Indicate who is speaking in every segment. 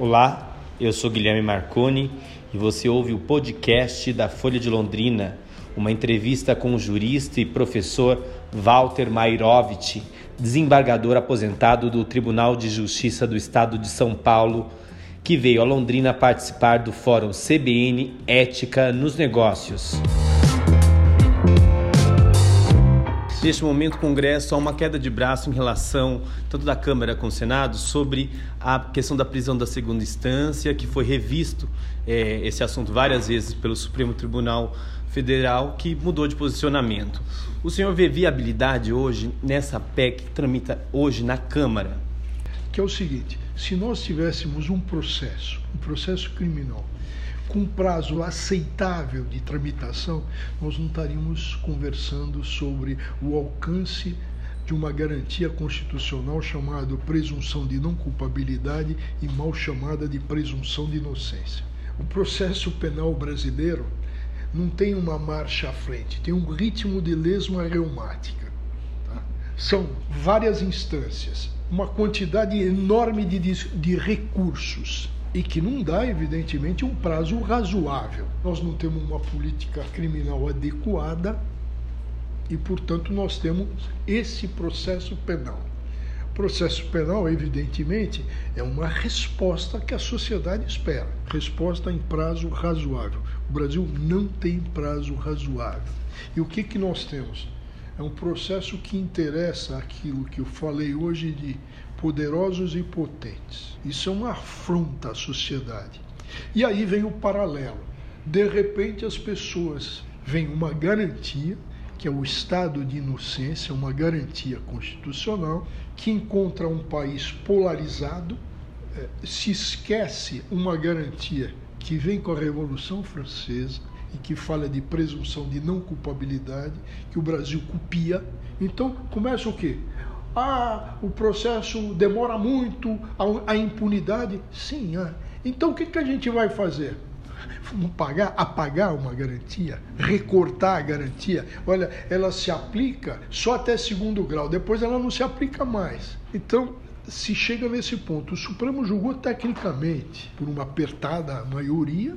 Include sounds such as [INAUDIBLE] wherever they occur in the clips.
Speaker 1: Olá, eu sou Guilherme Marconi e você ouve o podcast da Folha de Londrina, uma entrevista com o jurista e professor Walter Mairovich, desembargador aposentado do Tribunal de Justiça do Estado de São Paulo, que veio a Londrina participar do Fórum CBN Ética nos Negócios. Neste momento, o Congresso há uma queda de braço em relação, tanto da Câmara como do Senado, sobre a questão da prisão da segunda instância, que foi revisto é, esse assunto várias vezes pelo Supremo Tribunal Federal, que mudou de posicionamento. O senhor vê viabilidade hoje nessa PEC que tramita hoje na Câmara?
Speaker 2: Que é o seguinte: se nós tivéssemos um processo, um processo criminal, com prazo aceitável de tramitação, nós não estaríamos conversando sobre o alcance de uma garantia constitucional chamada presunção de não culpabilidade e mal chamada de presunção de inocência. O processo penal brasileiro não tem uma marcha à frente, tem um ritmo de lesma reumática. Tá? São várias instâncias, uma quantidade enorme de, de recursos e que não dá, evidentemente, um prazo razoável. Nós não temos uma política criminal adequada e, portanto, nós temos esse processo penal. Processo penal, evidentemente, é uma resposta que a sociedade espera resposta em prazo razoável. O Brasil não tem prazo razoável. E o que, que nós temos? É um processo que interessa aquilo que eu falei hoje de poderosos e potentes. Isso é uma afronta à sociedade. E aí vem o paralelo. De repente as pessoas veem uma garantia, que é o estado de inocência, uma garantia constitucional, que encontra um país polarizado, eh, se esquece uma garantia que vem com a Revolução Francesa, e que fala de presunção de não culpabilidade, que o Brasil copia. Então começa o quê? Ah, o processo demora muito, a, impunidade. Sim, ah. então o que, que a gente vai fazer? Vamos pagar, apagar uma garantia, recortar a garantia. Olha, ela se aplica só até segundo grau, depois ela não se aplica mais. Então, se chega nesse ponto, o Supremo julgou tecnicamente, por uma apertada maioria,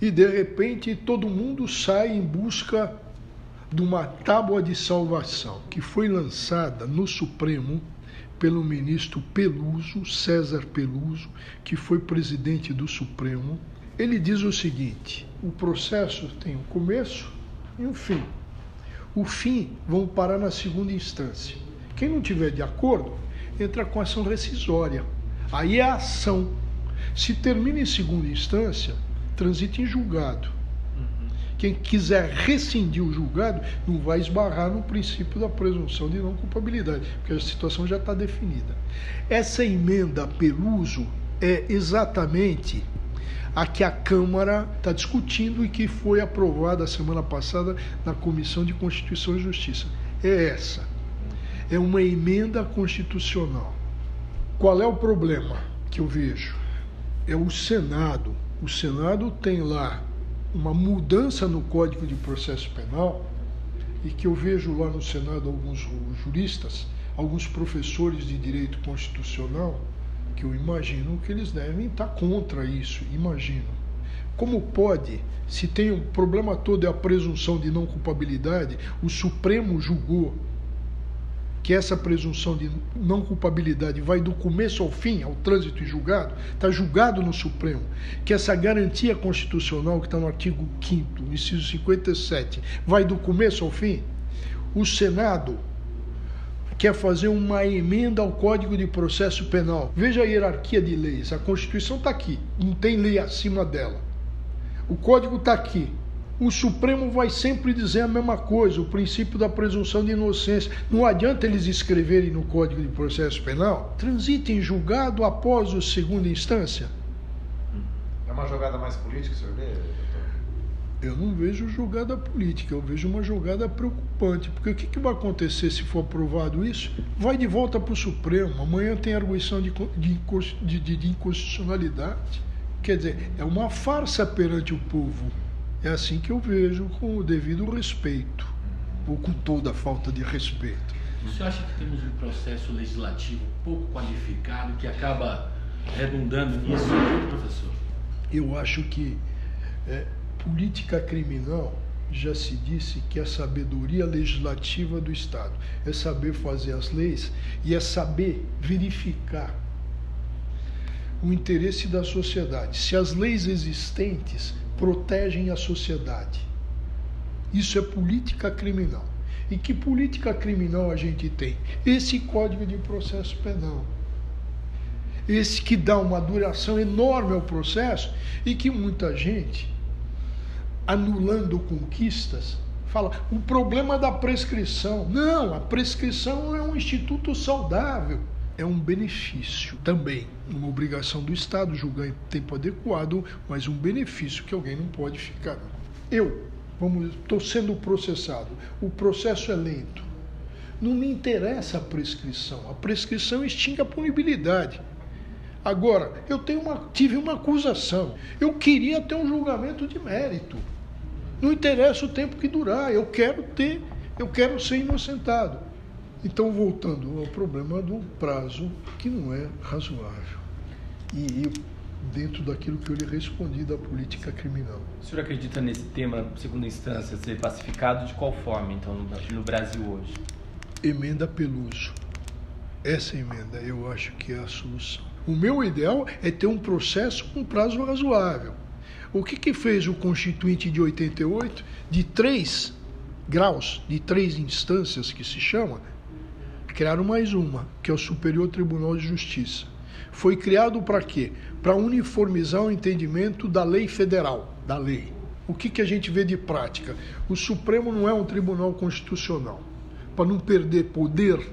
Speaker 2: e de repente todo mundo sai em busca de uma tábua de salvação que foi lançada no Supremo pelo ministro Peluso, César Peluso, que foi presidente do Supremo. Ele diz o seguinte: o processo tem um começo e um fim. O fim vão parar na segunda instância. Quem não tiver de acordo entra com ação rescisória. Aí é a ação. Se termina em segunda instância, transita em julgado. Quem quiser rescindir o julgado não vai esbarrar no princípio da presunção de não culpabilidade, porque a situação já está definida. Essa emenda Peluso é exatamente a que a Câmara está discutindo e que foi aprovada semana passada na Comissão de Constituição e Justiça. É essa. É uma emenda constitucional. Qual é o problema que eu vejo? É o Senado o Senado tem lá uma mudança no Código de Processo Penal e que eu vejo lá no Senado alguns juristas, alguns professores de direito constitucional, que eu imagino que eles devem estar contra isso, imagino. Como pode, se tem um problema todo é a presunção de não culpabilidade, o Supremo julgou que essa presunção de não culpabilidade vai do começo ao fim, ao trânsito e julgado, está julgado no Supremo, que essa garantia constitucional que está no artigo 5 inciso 57, vai do começo ao fim, o Senado quer fazer uma emenda ao Código de Processo Penal. Veja a hierarquia de leis. A Constituição está aqui, não tem lei acima dela. O Código está aqui o Supremo vai sempre dizer a mesma coisa, o princípio da presunção de inocência. Não adianta eles escreverem no Código de Processo Penal, transitem julgado após a segunda instância.
Speaker 3: É uma jogada mais política, senhor vê?
Speaker 2: Eu não vejo jogada política, eu vejo uma jogada preocupante. Porque o que, que vai acontecer se for aprovado isso? Vai de volta para o Supremo. Amanhã tem arguição de, de, de, de inconstitucionalidade. Quer dizer, é uma farsa perante o povo. É assim que eu vejo, com o devido respeito, ou com toda a falta de respeito.
Speaker 4: Senhor acha que temos um processo legislativo pouco qualificado que acaba redundando nisso, professor?
Speaker 2: Eu acho que é, política criminal já se disse que é a sabedoria legislativa do Estado. É saber fazer as leis e é saber verificar o interesse da sociedade. Se as leis existentes protegem a sociedade. Isso é política criminal. E que política criminal a gente tem? Esse Código de Processo Penal. Esse que dá uma duração enorme ao processo e que muita gente, anulando conquistas, fala o problema da prescrição. Não, a prescrição é um instituto saudável é um benefício também, uma obrigação do Estado julgar em tempo adequado, mas um benefício que alguém não pode ficar. Eu, estou sendo processado, o processo é lento. Não me interessa a prescrição. A prescrição extingue a punibilidade. Agora, eu uma, tive uma acusação. Eu queria ter um julgamento de mérito. Não interessa o tempo que durar. Eu quero ter, eu quero ser inocentado. Então, voltando ao problema do prazo, que não é razoável. E, dentro daquilo que eu lhe respondi da política criminal.
Speaker 1: O senhor acredita nesse tema, segunda instância, ser pacificado de qual forma, então, no Brasil hoje?
Speaker 2: Emenda Peluso. Essa emenda eu acho que é a solução. O meu ideal é ter um processo com prazo razoável. O que, que fez o Constituinte de 88, de três graus, de três instâncias que se chama, criaram mais uma, que é o Superior Tribunal de Justiça. Foi criado para quê? Para uniformizar o entendimento da lei federal, da lei. O que, que a gente vê de prática? O Supremo não é um tribunal constitucional. Para não perder poder,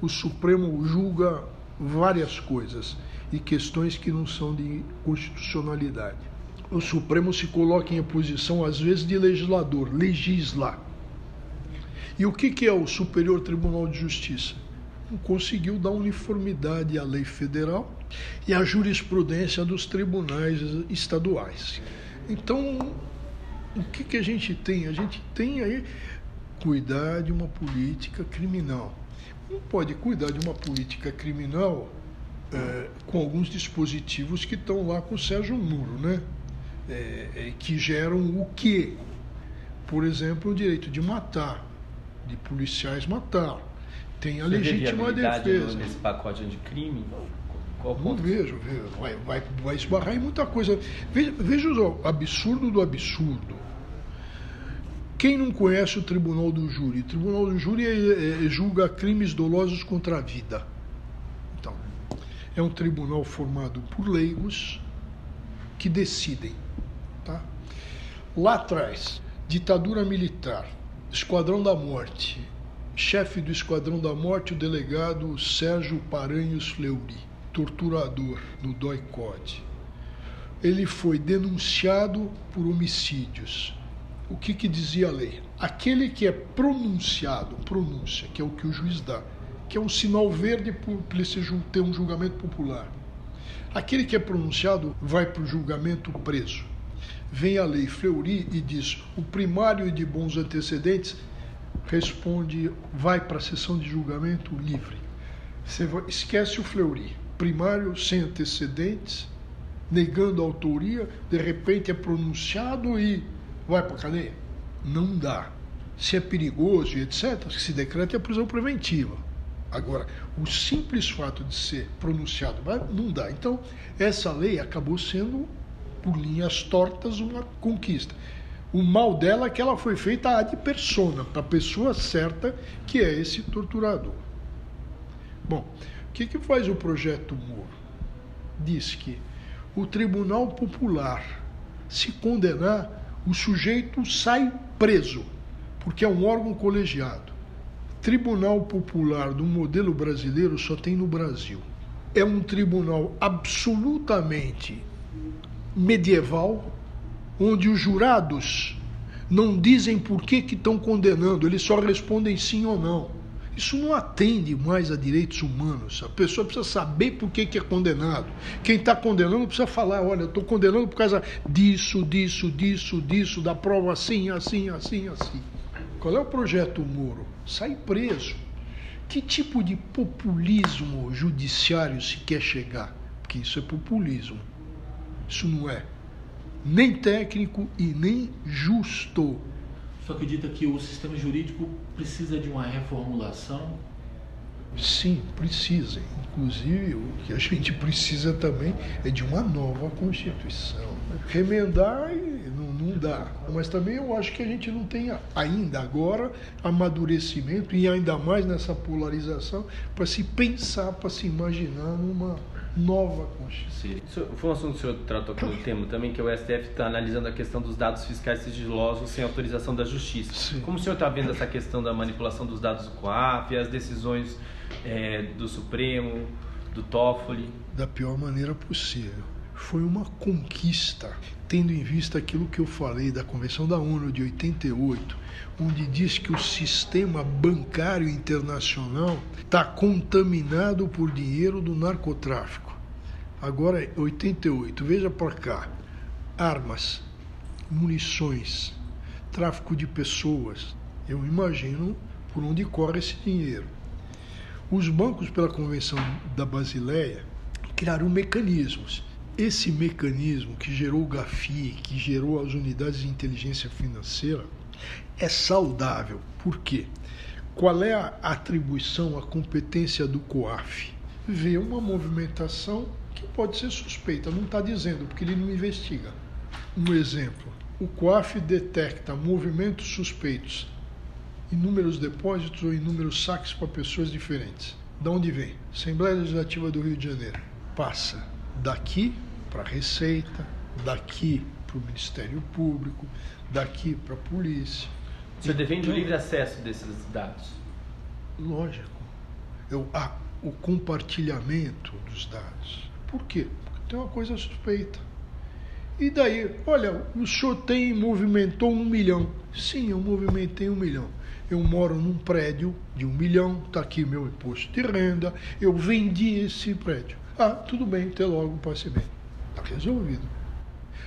Speaker 2: o Supremo julga várias coisas e questões que não são de constitucionalidade. O Supremo se coloca em posição, às vezes, de legislador, legisla. E o que, que é o Superior Tribunal de Justiça? conseguiu dar uniformidade à lei federal e à jurisprudência dos tribunais estaduais. Então, o que, que a gente tem? A gente tem aí cuidar de uma política criminal. Não pode cuidar de uma política criminal é, com alguns dispositivos que estão lá com o Sérgio Muro, né? É, é, que geram o quê? Por exemplo, o direito de matar, de policiais matar tem a Você legítima defesa.
Speaker 1: nesse pacote de crime?
Speaker 2: Qual não vejo, vejo. Vai, vai, vai esbarrar em muita coisa. Veja, veja o absurdo do absurdo. Quem não conhece o Tribunal do Júri? O Tribunal do Júri é, é, julga crimes dolosos contra a vida. Então, é um tribunal formado por leigos que decidem. Tá? Lá atrás, ditadura militar, Esquadrão da Morte, chefe do Esquadrão da Morte, o delegado Sérgio Paranhos Fleury, torturador no DOI-CODE. Ele foi denunciado por homicídios. O que, que dizia a lei? Aquele que é pronunciado, pronúncia, que é o que o juiz dá, que é um sinal verde para ele ter um julgamento popular. Aquele que é pronunciado vai para o julgamento preso. Vem a lei Fleury e diz: o primário de bons antecedentes responde, vai para a sessão de julgamento livre. Você esquece o Fleury, primário sem antecedentes, negando a autoria, de repente é pronunciado e vai para a cadeia. Não dá. Se é perigoso e etc., se decreta a prisão preventiva. Agora, o simples fato de ser pronunciado não dá. Então, essa lei acabou sendo, por linhas tortas, uma conquista. O mal dela é que ela foi feita ad persona, para a pessoa certa, que é esse torturador. Bom, o que, que faz o projeto Moro? Diz que o Tribunal Popular, se condenar, o sujeito sai preso, porque é um órgão colegiado. Tribunal Popular do modelo brasileiro só tem no Brasil. É um tribunal absolutamente medieval, onde os jurados não dizem por que estão condenando, eles só respondem sim ou não. Isso não atende mais a direitos humanos. A pessoa precisa saber por que, que é condenado. Quem está condenando precisa falar: olha, estou condenando por causa disso, disso, disso, disso, da prova assim, assim, assim, assim. Qual é o projeto Moro? Sai preso. Que tipo de populismo judiciário se quer chegar? porque isso é populismo. Isso não é nem técnico e nem justo.
Speaker 4: Só acredita que o sistema jurídico precisa de uma reformulação?
Speaker 2: Sim, precisa. Inclusive, o que a gente precisa também é de uma nova Constituição. Remendar não, não dá. Mas também eu acho que a gente não tem ainda agora amadurecimento e ainda mais nessa polarização para se pensar, para se imaginar numa nova Constituição.
Speaker 1: Foi um assunto que o senhor tratou aqui no tema também, que o STF está analisando a questão dos dados fiscais sigilosos sem autorização da Justiça.
Speaker 2: Sim.
Speaker 1: Como o senhor está vendo essa questão da manipulação dos dados do COAF, as decisões é, do Supremo, do Toffoli?
Speaker 2: Da pior maneira possível. Foi uma conquista, tendo em vista aquilo que eu falei da Convenção da ONU de 88, onde diz que o sistema bancário internacional está contaminado por dinheiro do narcotráfico. Agora é 88, veja para cá: armas, munições, tráfico de pessoas. Eu imagino por onde corre esse dinheiro. Os bancos, pela Convenção da Basileia, criaram mecanismos. Esse mecanismo que gerou o GAFI, que gerou as unidades de inteligência financeira, é saudável. Por quê? Qual é a atribuição, a competência do COAF? Ver uma movimentação que pode ser suspeita, não está dizendo, porque ele não investiga. Um exemplo: o COAF detecta movimentos suspeitos inúmeros depósitos ou inúmeros saques para pessoas diferentes. Da onde vem? Assembleia Legislativa do Rio de Janeiro. Passa daqui para a Receita, daqui para o Ministério Público, daqui para a polícia.
Speaker 1: Você defende o livre acesso desses dados?
Speaker 2: Lógico. Eu, ah, o compartilhamento dos dados. Por quê? Porque tem uma coisa suspeita. E daí, olha, o senhor tem, movimentou um milhão. Sim, eu movimentei um milhão. Eu moro num prédio de um milhão, está aqui meu imposto de renda, eu vendi esse prédio. Ah, tudo bem, até logo, passe bem. Está resolvido.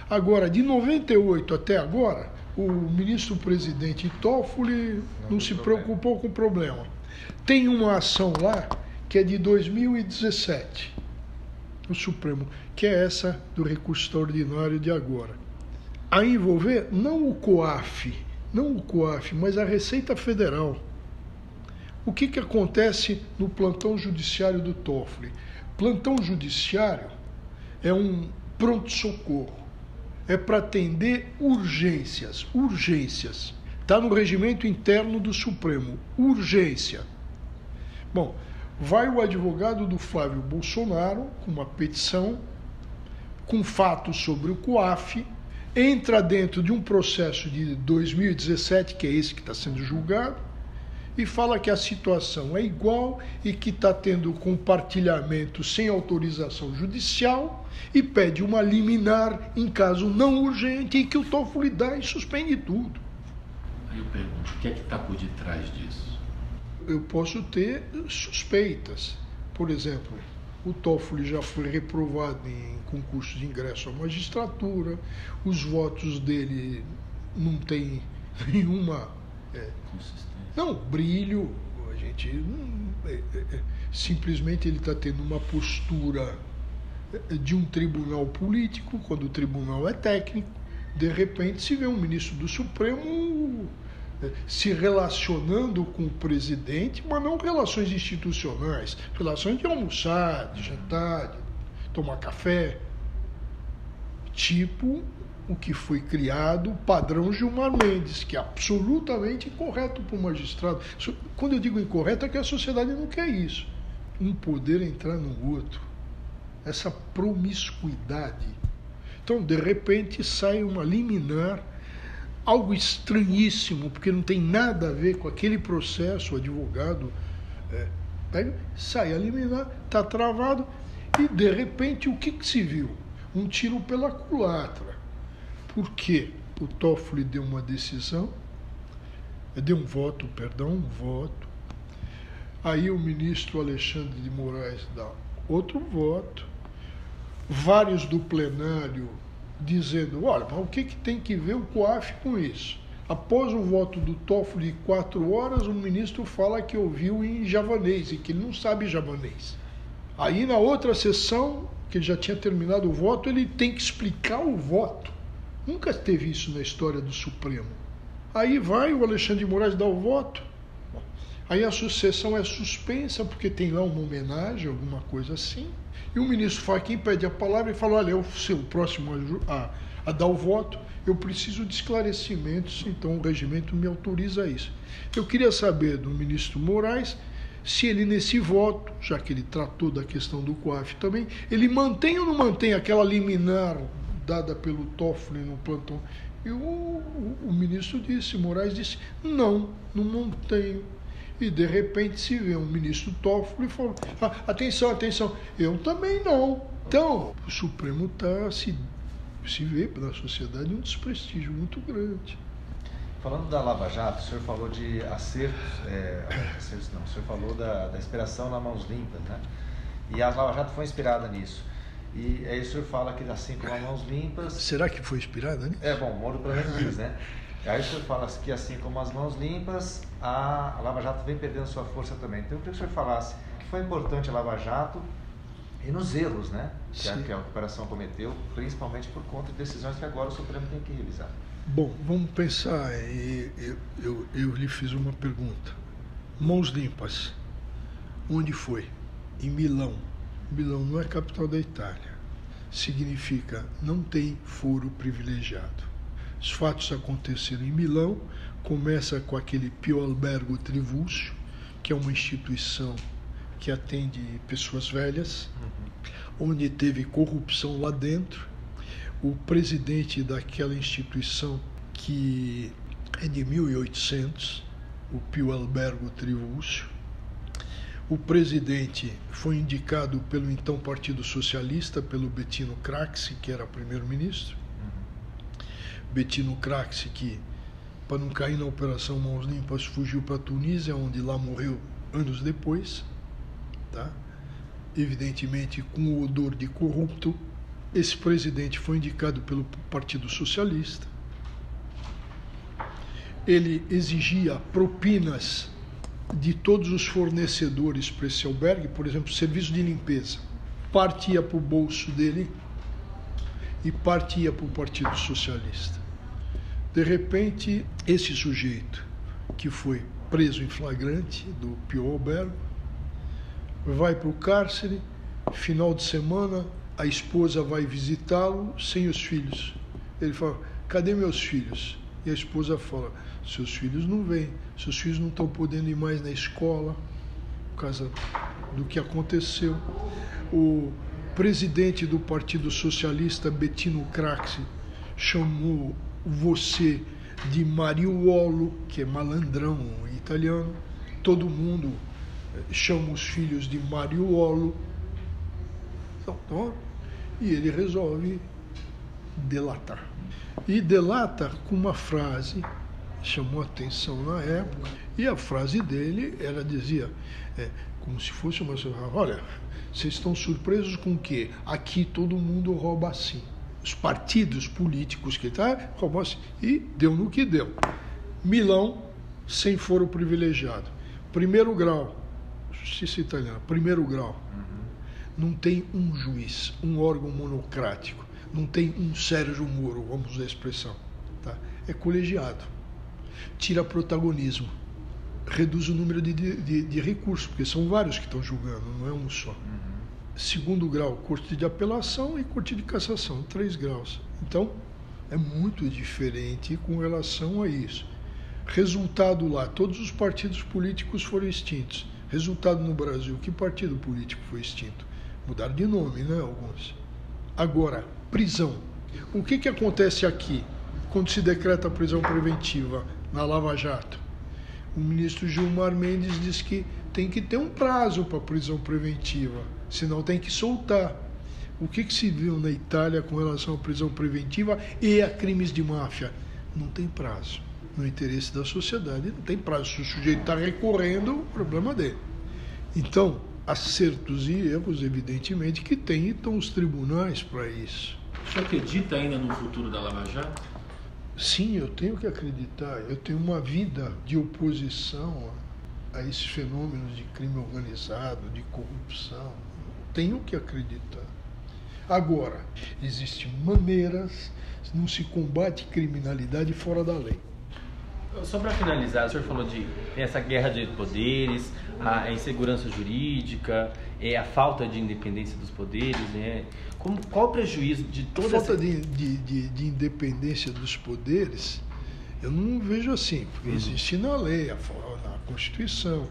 Speaker 2: Agora, de 98 até agora, o ministro-presidente Toffoli não, não se preocupou com o problema. Tem uma ação lá que é de 2017, no Supremo, que é essa do recurso extraordinário de agora. A envolver não o COAF, não o COAF, mas a Receita Federal. O que, que acontece no plantão judiciário do Toffoli? Plantão judiciário é um pronto-socorro, é para atender urgências, urgências. Está no regimento interno do Supremo, urgência. Bom, vai o advogado do Flávio Bolsonaro com uma petição com fatos sobre o COAF, entra dentro de um processo de 2017, que é esse que está sendo julgado, e fala que a situação é igual e que está tendo compartilhamento sem autorização judicial e pede uma liminar em caso não urgente e que o Toffoli dá e suspende tudo.
Speaker 4: Aí eu pergunto, o que é que está por detrás disso?
Speaker 2: Eu posso ter suspeitas. Por exemplo, o Toffoli já foi reprovado em concurso de ingresso à magistratura, os votos dele não tem nenhuma. É, não, brilho. A gente. é, é, simplesmente ele está tendo uma postura de um tribunal político, quando o tribunal é técnico. De repente se vê um ministro do Supremo se relacionando com o presidente, mas não relações institucionais, relações de almoçar, de jantar, de tomar café. Tipo o que foi criado, o padrão Gilmar Mendes, que é absolutamente incorreto para o magistrado. Quando eu digo incorreto, é que a sociedade não quer isso. Um poder entrar no outro. Essa promiscuidade. Então, de repente, sai uma liminar algo estranhíssimo, porque não tem nada a ver com aquele processo, o advogado é, pega, sai a liminar, está travado, e de repente o que, que se viu? Um tiro pela culatra. Por quê? O Toffoli deu uma decisão, deu um voto, perdão, um voto. Aí o ministro Alexandre de Moraes dá outro voto. Vários do plenário dizendo, olha, mas o que, que tem que ver o COAF com isso? Após o voto do Toffoli quatro horas, o ministro fala que ouviu em javanês e que ele não sabe javanês. Aí na outra sessão, porque ele já tinha terminado o voto, ele tem que explicar o voto. Nunca teve isso na história do Supremo. Aí vai o Alexandre de Moraes dar o voto. Aí a sucessão é suspensa, porque tem lá uma homenagem, alguma coisa assim. E o ministro Fachin pede a palavra e fala: Olha, eu sou o próximo a, a dar o voto, eu preciso de esclarecimentos, então o regimento me autoriza isso. Eu queria saber do ministro Moraes se ele nesse voto, já que ele tratou da questão do COAF também, ele mantém ou não mantém aquela liminar dada pelo Toffoli no plantão. E o, o, o ministro disse, Moraes disse, não, não mantenho. E de repente se vê um ministro Toffoli e fala, ah, atenção, atenção, eu também não. Então, o Supremo está se, se vê pela sociedade um desprestígio muito grande.
Speaker 3: Falando da Lava Jato, o senhor falou de acertos, é, [COUGHS] acertos não, o senhor falou da, da inspiração na mãos limpas, né? E a Lava Jato foi inspirada nisso. E aí o senhor fala que assim como as mãos limpas.
Speaker 2: Será que foi inspirada, né?
Speaker 3: É, bom, Moro pelo menos diz, né? Aí o senhor fala que assim como as mãos limpas, a Lava Jato vem perdendo sua força também. Então eu queria que o senhor falasse que foi importante a Lava Jato e nos erros, né? Que a, que a operação cometeu, principalmente por conta de decisões que agora o Supremo tem que revisar.
Speaker 2: Bom, vamos pensar. Eu, eu, eu lhe fiz uma pergunta. Mãos limpas. Onde foi? Em Milão. Milão não é capital da Itália. Significa não tem foro privilegiado. Os fatos aconteceram em Milão. Começa com aquele Pio Albergo Trivulzio, que é uma instituição que atende pessoas velhas, uhum. onde teve corrupção lá dentro o presidente daquela instituição que é de 1800, o Pio Albergo Trivulzio. O presidente foi indicado pelo então Partido Socialista, pelo Bettino Craxi, que era primeiro-ministro. Uhum. Bettino Craxi, que, para não cair na Operação Mãos Limpas, fugiu para a Tunísia, onde lá morreu anos depois. Tá? Evidentemente com o odor de corrupto esse presidente foi indicado pelo Partido Socialista. Ele exigia propinas de todos os fornecedores para esse albergue, por exemplo, serviço de limpeza. Parte ia para o bolso dele e parte ia para o Partido Socialista. De repente, esse sujeito, que foi preso em flagrante do Pio Albergo, vai para o cárcere, final de semana, a esposa vai visitá-lo sem os filhos. Ele fala: Cadê meus filhos? E a esposa fala: Seus filhos não vêm, seus filhos não estão podendo ir mais na escola por causa do que aconteceu. O presidente do Partido Socialista, Bettino Craxi, chamou você de Mariuolo, que é malandrão italiano. Todo mundo eh, chama os filhos de Mariuolo. Então, e ele resolve delatar. E delata com uma frase, chamou atenção na época, e a frase dele era dizia, é, como se fosse uma olha, vocês estão surpresos com o quê? Aqui todo mundo rouba assim. Os partidos políticos que tá roubam assim. E deu no que deu. Milão sem foro privilegiado. Primeiro grau, justiça italiana, primeiro grau não tem um juiz, um órgão monocrático, não tem um Sérgio Moro, vamos usar a expressão. Tá? É colegiado. Tira protagonismo. Reduz o número de, de, de recursos, porque são vários que estão julgando, não é um só. Uhum. Segundo grau, corte de apelação e corte de cassação, três graus. Então, é muito diferente com relação a isso. Resultado lá, todos os partidos políticos foram extintos. Resultado no Brasil, que partido político foi extinto? Mudaram de nome, né? Alguns. Agora, prisão. O que, que acontece aqui quando se decreta a prisão preventiva na Lava Jato? O ministro Gilmar Mendes diz que tem que ter um prazo para prisão preventiva, senão tem que soltar. O que, que se viu na Itália com relação à prisão preventiva e a crimes de máfia? Não tem prazo. No interesse da sociedade, não tem prazo. Se o sujeito está recorrendo, o problema dele. Então, acertos e erros, evidentemente, que tem então os tribunais para isso.
Speaker 4: Você acredita ainda no futuro da Lava Jato?
Speaker 2: Sim, eu tenho que acreditar. Eu tenho uma vida de oposição a, a esses fenômenos de crime organizado, de corrupção. tenho que acreditar. Agora, existem maneiras, não se combate criminalidade fora da lei.
Speaker 1: Só para finalizar, o senhor falou de essa guerra de poderes, a insegurança jurídica, é a falta de independência dos poderes, né? Como, qual o prejuízo de toda
Speaker 2: a falta
Speaker 1: essa...
Speaker 2: de, de, de, de, independência dos poderes, eu não vejo assim, porque uhum. existe na lei, na Constituição.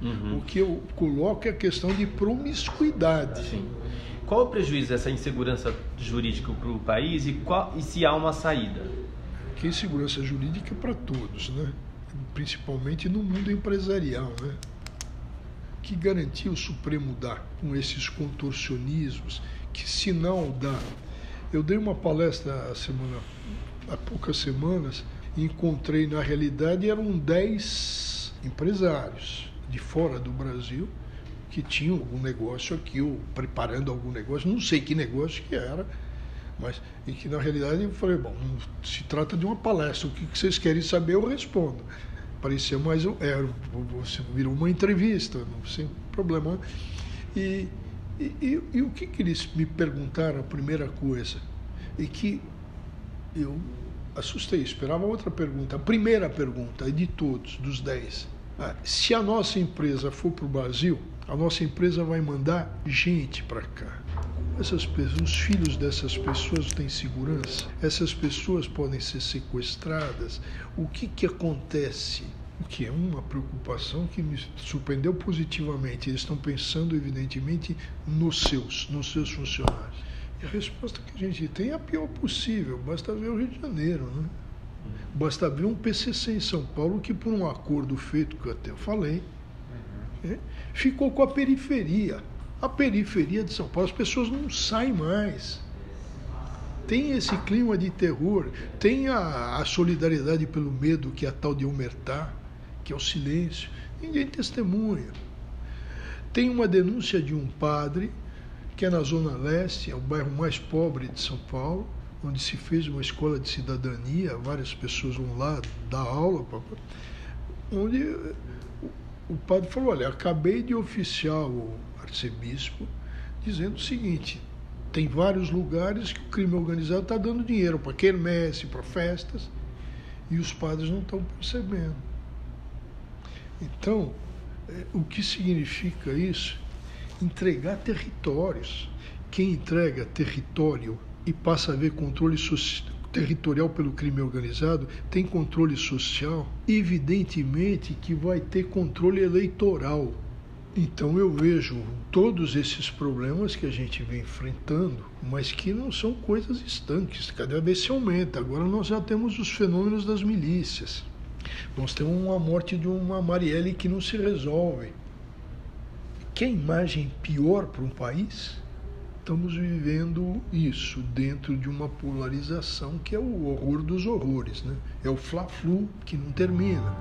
Speaker 2: Uhum. O que eu coloco é a questão de promiscuidade.
Speaker 1: Sim. Qual o prejuízo dessa insegurança jurídica para o país e, qual, e se há uma saída?
Speaker 2: Que insegurança jurídica é para todos, né? principalmente no mundo empresarial. Né? Que garantia o Supremo dá com esses contorcionismos? Que sinal dá? Eu dei uma palestra semana, há poucas semanas e encontrei, na realidade, eram 10 empresários de fora do Brasil que tinham algum negócio aqui, ou preparando algum negócio, não sei que negócio que era, mas e que na realidade eu falei, bom, se trata de uma palestra, o que vocês querem saber eu respondo. Parecia mais era, é, você virou uma entrevista, sem problema. E, e, e, e o que, que eles me perguntaram, a primeira coisa, e que eu assustei, esperava outra pergunta. A primeira pergunta, de todos, dos dez, ah, se a nossa empresa for para o Brasil, a nossa empresa vai mandar gente para cá. Essas pessoas, os filhos dessas pessoas têm segurança? Essas pessoas podem ser sequestradas? O que, que acontece? O que é uma preocupação que me surpreendeu positivamente. Eles estão pensando, evidentemente, nos seus, nos seus funcionários. E a resposta que a gente tem é a pior possível. Basta ver o Rio de Janeiro, né? Basta ver um PCC em São Paulo que, por um acordo feito, que eu até falei, uhum. é, ficou com a periferia. A periferia de São Paulo, as pessoas não saem mais. Tem esse clima de terror, tem a, a solidariedade pelo medo, que é a tal de omertar, que é o silêncio. Ninguém testemunha. Tem uma denúncia de um padre, que é na Zona Leste, é o bairro mais pobre de São Paulo, onde se fez uma escola de cidadania, várias pessoas vão lá dar aula, onde o padre falou, olha, acabei de oficiar arcebispo dizendo o seguinte, tem vários lugares que o crime organizado está dando dinheiro para quermesse, para festas, e os padres não estão percebendo. Então, é, o que significa isso? Entregar territórios. Quem entrega território e passa a haver controle territorial pelo crime organizado, tem controle social, evidentemente que vai ter controle eleitoral. Então eu vejo todos esses problemas que a gente vem enfrentando, mas que não são coisas estanques, cada vez se aumenta. Agora nós já temos os fenômenos das milícias. Nós temos uma morte de uma Marielle que não se resolve. Que imagem pior para um país? estamos vivendo isso dentro de uma polarização que é o horror dos horrores, né? É o fla-flu que não termina.